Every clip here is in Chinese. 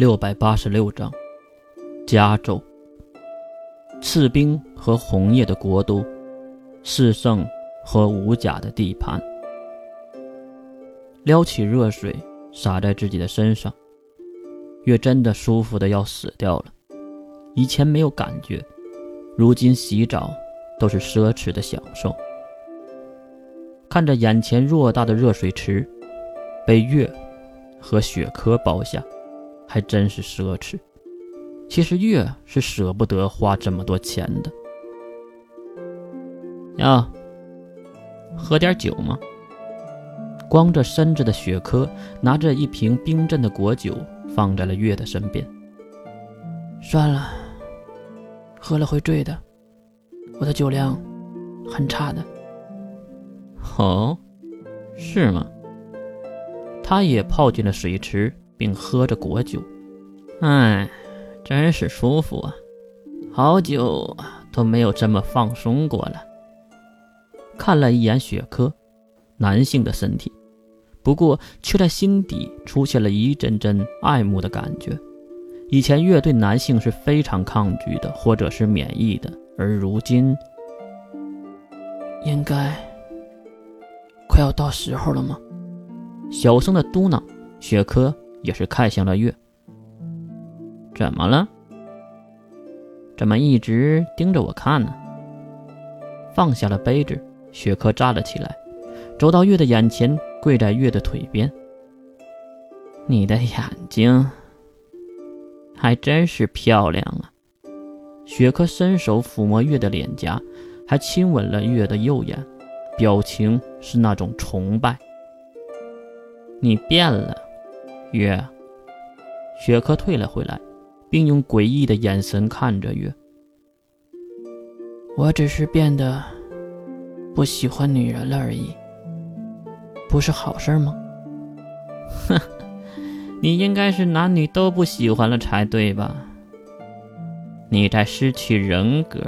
六百八十六章，加州，赤兵和红叶的国都，四圣和五甲的地盘。撩起热水洒在自己的身上，月真的舒服的要死掉了。以前没有感觉，如今洗澡都是奢侈的享受。看着眼前偌大的热水池，被月和雪珂包下，还真是奢侈。其实月是舍不得花这么多钱的。呀，喝点酒吗？光着身子的雪珂拿着一瓶冰镇的果酒放在了月的身边。算了，喝了会醉的，我的酒量很差的。哦，是吗？他也泡进了水池，并喝着果酒。哎，真是舒服啊！好久都没有这么放松过了。看了一眼雪珂，男性的身体。不过，却在心底出现了一阵阵爱慕的感觉。以前越对男性是非常抗拒的，或者是免疫的，而如今，应该快要到时候了吗？小声的嘟囔。雪珂也是看向了月。怎么了？怎么一直盯着我看呢？放下了杯子，雪珂站了起来，走到月的眼前。跪在月的腿边，你的眼睛还真是漂亮啊！雪珂伸手抚摸月的脸颊，还亲吻了月的右眼，表情是那种崇拜。你变了，月。雪珂退了回来，并用诡异的眼神看着月。我只是变得不喜欢女人了而已。不是好事吗？哼，你应该是男女都不喜欢了才对吧？你在失去人格。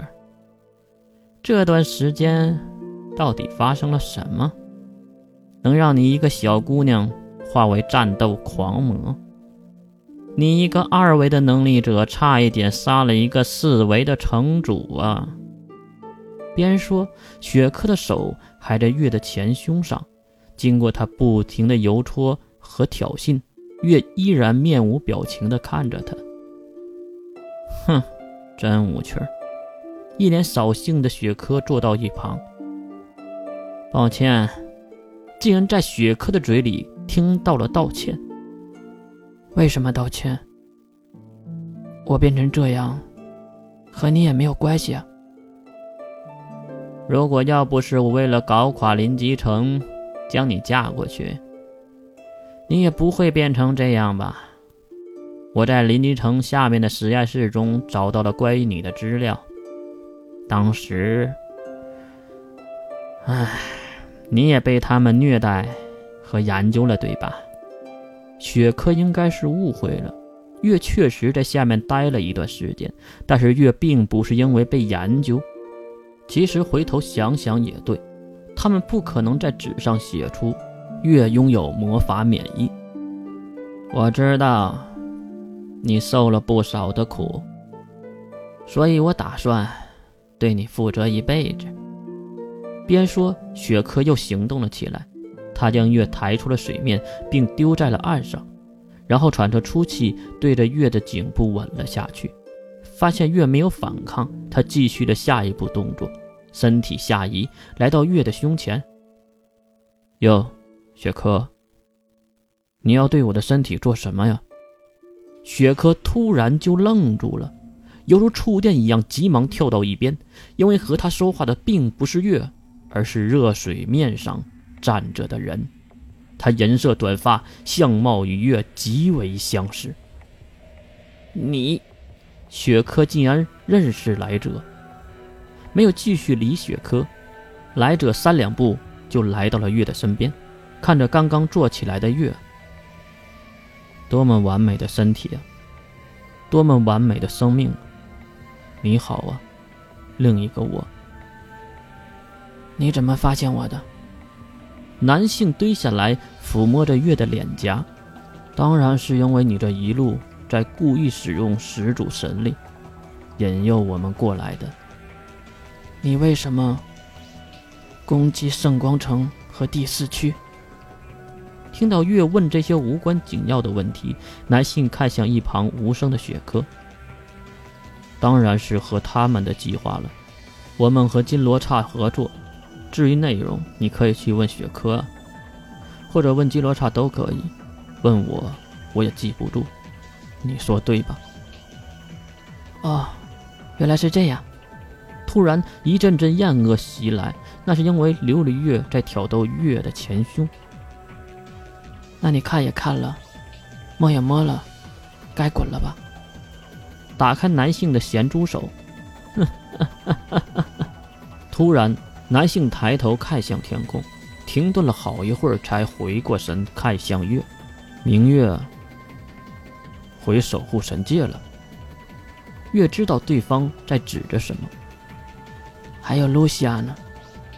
这段时间到底发生了什么，能让你一个小姑娘化为战斗狂魔？你一个二维的能力者，差一点杀了一个四维的城主啊！边说，雪珂的手还在月的前胸上。经过他不停的揉搓和挑衅，月依然面无表情的看着他。哼，真无趣儿！一脸扫兴的雪珂坐到一旁。抱歉，竟然在雪珂的嘴里听到了道歉。为什么道歉？我变成这样，和你也没有关系啊。如果要不是我为了搞垮林吉成，将你嫁过去，你也不会变成这样吧？我在林吉成下面的实验室中找到了关于你的资料。当时，唉，你也被他们虐待和研究了，对吧？雪珂应该是误会了。月确实在下面待了一段时间，但是月并不是因为被研究。其实回头想想也对。他们不可能在纸上写出“月拥有魔法免疫”。我知道你受了不少的苦，所以我打算对你负责一辈子。边说，雪珂又行动了起来。他将月抬出了水面，并丢在了岸上，然后喘着粗气，对着月的颈部吻了下去。发现月没有反抗，他继续了下一步动作。身体下移，来到月的胸前。哟，雪珂，你要对我的身体做什么呀？雪珂突然就愣住了，犹如触电一样，急忙跳到一边，因为和他说话的并不是月，而是热水面上站着的人。他银色短发，相貌与月极为相似。你，雪珂竟然认识来者。没有继续理雪珂，来者三两步就来到了月的身边，看着刚刚坐起来的月，多么完美的身体啊，多么完美的生命啊！你好啊，另一个我。你怎么发现我的？男性蹲下来抚摸着月的脸颊，当然是因为你这一路在故意使用始祖神力，引诱我们过来的。你为什么攻击圣光城和第四区？听到月问这些无关紧要的问题，男性看向一旁无声的雪珂。当然是和他们的计划了。我们和金罗刹合作，至于内容，你可以去问雪珂，或者问基罗刹都可以。问我，我也记不住。你说对吧？哦，原来是这样。突然一阵阵厌恶袭来，那是因为琉璃月在挑逗月的前胸。那你看也看了，摸也摸了，该滚了吧？打开男性的咸猪手，突然，男性抬头看向天空，停顿了好一会儿，才回过神看向月。明月回守护神界了。月知道对方在指着什么。还有露西亚呢，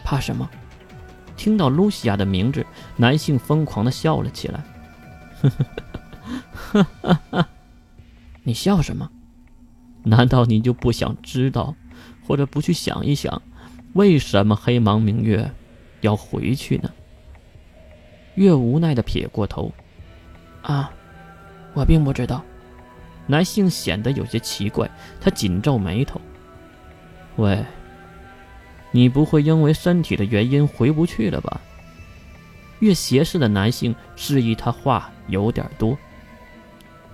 怕什么？听到露西亚的名字，男性疯狂的笑了起来。你笑什么？难道你就不想知道，或者不去想一想，为什么黑芒明月要回去呢？月无奈的撇过头。啊，我并不知道。男性显得有些奇怪，他紧皱眉头。喂。你不会因为身体的原因回不去了吧？越斜视的男性示意他话有点多。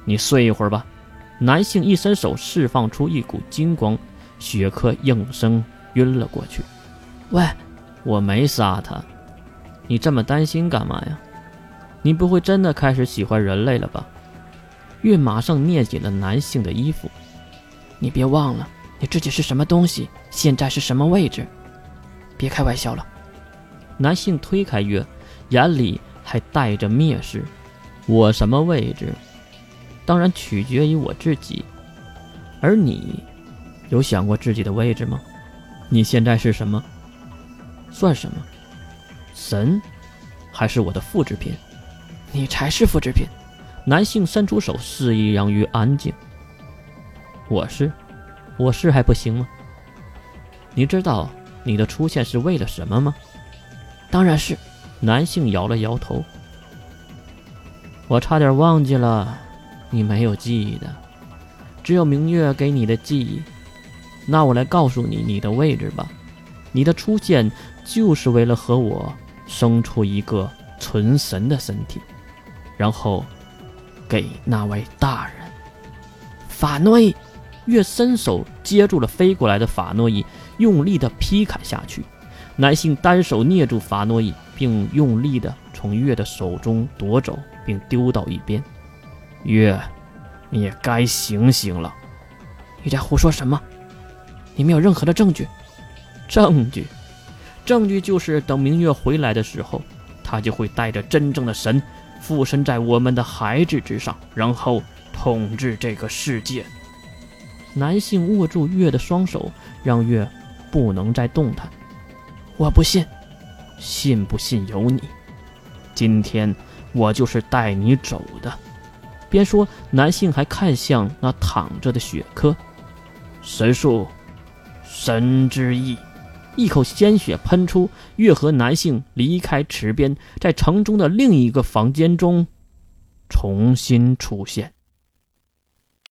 你睡一会儿吧。男性一伸手，释放出一股金光，雪珂应声晕了过去。喂，我没杀他，你这么担心干嘛呀？你不会真的开始喜欢人类了吧？月马上捏紧了男性的衣服。你别忘了你自己是什么东西，现在是什么位置。别开玩笑了，男性推开月，眼里还带着蔑视。我什么位置？当然取决于我自己。而你，有想过自己的位置吗？你现在是什么？算什么？神，还是我的复制品？你才是复制品。男性伸出手，示意让鱼安静。我是，我是还不行吗？你知道？你的出现是为了什么吗？当然是。男性摇了摇头。我差点忘记了，你没有记忆的，只有明月给你的记忆。那我来告诉你你的位置吧。你的出现就是为了和我生出一个纯神的身体，然后给那位大人法诺伊。月伸手接住了飞过来的法诺伊。用力的劈砍下去，男性单手捏住法诺伊，并用力的从月的手中夺走，并丢到一边。月，你也该醒醒了！你在胡说什么？你没有任何的证据。证据，证据就是等明月回来的时候，他就会带着真正的神附身在我们的孩子之上，然后统治这个世界。男性握住月的双手，让月。不能再动弹，我不信，信不信由你。今天我就是带你走的。边说，男性还看向那躺着的雪珂。神术，神之意，一口鲜血喷出。月河男性离开池边，在城中的另一个房间中重新出现。